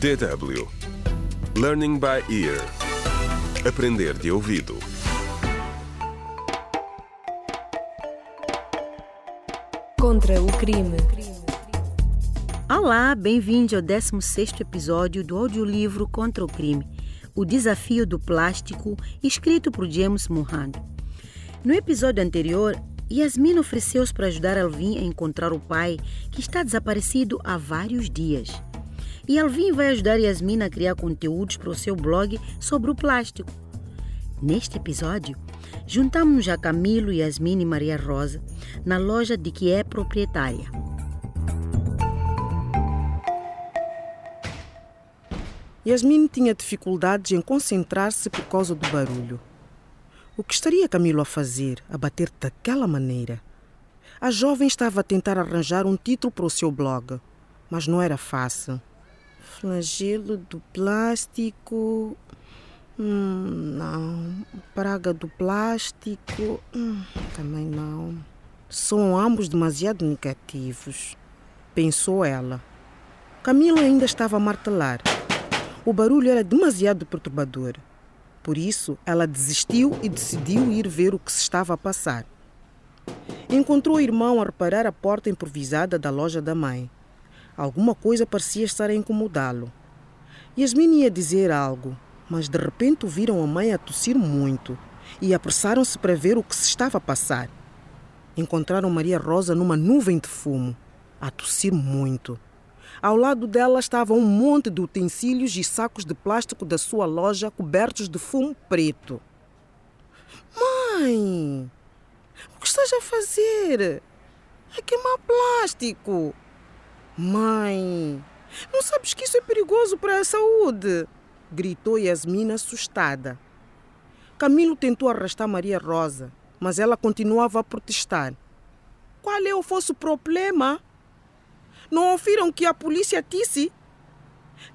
DW Learning by Ear Aprender de ouvido Contra o crime. Olá, bem-vindo ao 16º episódio do audiolivro Contra o Crime, o desafio do plástico, escrito por James Mohan. No episódio anterior, Yasmin ofereceu-se para ajudar Alvin a encontrar o pai, que está desaparecido há vários dias. E Alvin vai ajudar Yasmin a criar conteúdos para o seu blog sobre o plástico. Neste episódio, juntamos-nos a Camilo, Yasmin e Maria Rosa na loja de que é proprietária. Yasmin tinha dificuldades em concentrar-se por causa do barulho. O que estaria Camilo a fazer, a bater daquela maneira? A jovem estava a tentar arranjar um título para o seu blog, mas não era fácil. Flagelo do plástico. Hum, não. Praga do plástico. Hum, também não. São ambos demasiado negativos, pensou ela. Camilo ainda estava a martelar. O barulho era demasiado perturbador. Por isso, ela desistiu e decidiu ir ver o que se estava a passar. Encontrou o irmão a reparar a porta improvisada da loja da mãe. Alguma coisa parecia estar a incomodá-lo. Yasmin ia dizer algo, mas de repente ouviram a mãe a tossir muito e apressaram-se para ver o que se estava a passar. Encontraram Maria Rosa numa nuvem de fumo, a tossir muito. Ao lado dela estava um monte de utensílios e sacos de plástico da sua loja cobertos de fumo preto. Mãe, o que estás a fazer? A queimar plástico. Mãe, não sabes que isso é perigoso para a saúde? Gritou Yasmin assustada. Camilo tentou arrastar Maria Rosa, mas ela continuava a protestar. Qual é o vosso problema? Não ouviram que a polícia disse?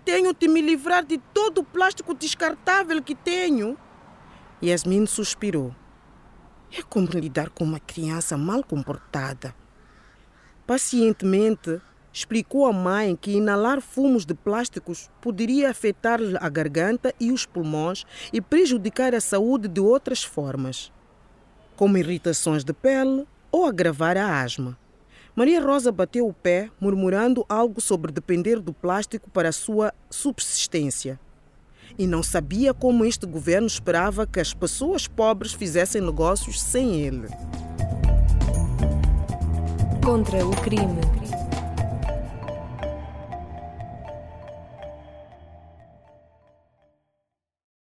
Tenho de me livrar de todo o plástico descartável que tenho. Yasmin suspirou. É como lidar com uma criança mal comportada. Pacientemente, explicou à mãe que inalar fumos de plásticos poderia afetar-lhe a garganta e os pulmões e prejudicar a saúde de outras formas, como irritações de pele ou agravar a asma. Maria Rosa bateu o pé, murmurando algo sobre depender do plástico para a sua subsistência. E não sabia como este governo esperava que as pessoas pobres fizessem negócios sem ele. Contra o crime.